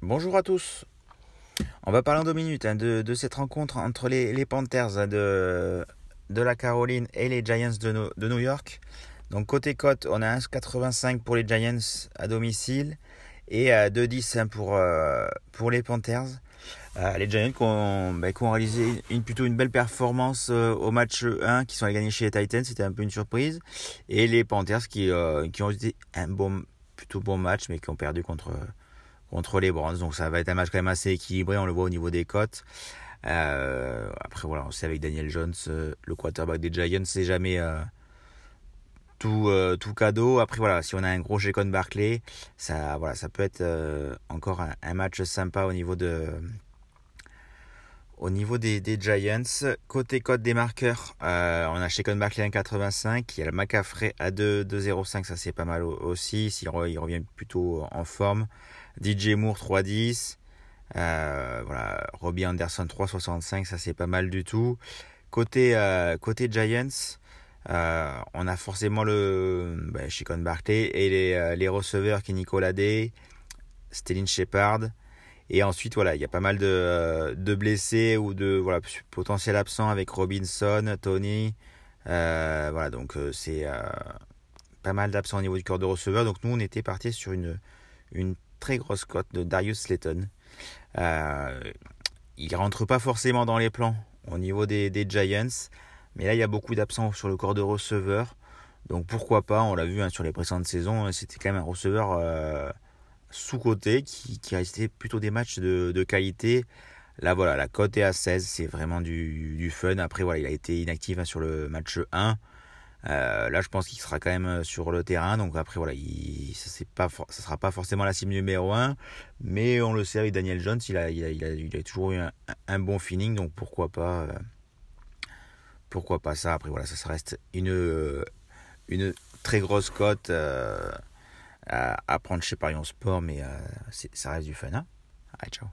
Bonjour à tous. On va parler en deux minutes hein, de, cette rencontre entre les, Panthers hein, de, la Caroline et les Giants de New York. Donc côté cote, on a 1,85 pour les Giants à domicile et 2,10 hein, pour, euh, pour les Panthers. Euh, les Giants qui ont, ben, qui ont réalisé une, plutôt une belle performance euh, au match 1, qui sont allés gagner chez les Titans, c'était un peu une surprise. Et les Panthers qui, qui ont été un bon, plutôt bon match, mais qui ont perdu contre, contre les Browns. Donc ça va être un match quand même assez équilibré, on le voit au niveau des cotes. Après voilà, on sait avec Daniel Jones, le quarterback des Giants, c'est jamais tout, tout cadeau. Après voilà, si on a un gros Jacon Barclay, ça, voilà, ça peut être encore un, match sympa au niveau de... Au niveau des, Giants, côté code des marqueurs, on a Shekon Barclay 1,85, il y a le McCaffrey à 2,05, ça c'est pas mal aussi, s'il il revient plutôt en forme. DJ Moore 3,10. Euh, voilà, Robbie Anderson 3,65, ça c'est pas mal du tout. Côté, euh, côté Giants, euh, on a forcément le ben, Chicon Barclay et les, les receveurs qui Nicolas Day, Stellin Shepard. Et ensuite, voilà, il y a pas mal de, de blessés ou de voilà, potentiels absents avec Robinson, Tony. voilà, donc c'est pas mal d'absents au niveau du corps de receveur. Donc nous, on était parti sur une, une très grosse cote de Darius Slayton. Euh, il rentre pas forcément dans les plans au niveau des, Giants, mais là il y a beaucoup d'absents sur le corps de receveur. Donc pourquoi pas, on l'a vu hein, sur les précédentes saisons, c'était quand même un receveur euh, sous-côté qui, qui restait plutôt des matchs de, qualité. Là voilà, la cote est à 16, c'est vraiment du, fun. Après voilà, il a été inactif hein, sur le match 1. Euh, là, je pense qu'il sera quand même euh, sur le terrain. Donc après, voilà, il, ça ne sera pas forcément la cible numéro 1. Mais on le sait avec Daniel Jones, il a, il a, toujours eu un, bon feeling. Donc pourquoi pas, euh, pourquoi pas ça? Après, voilà, ça, reste une, une très grosse cote à, prendre chez Parion Sport. Mais ça reste du fun. Hein Allez, ciao.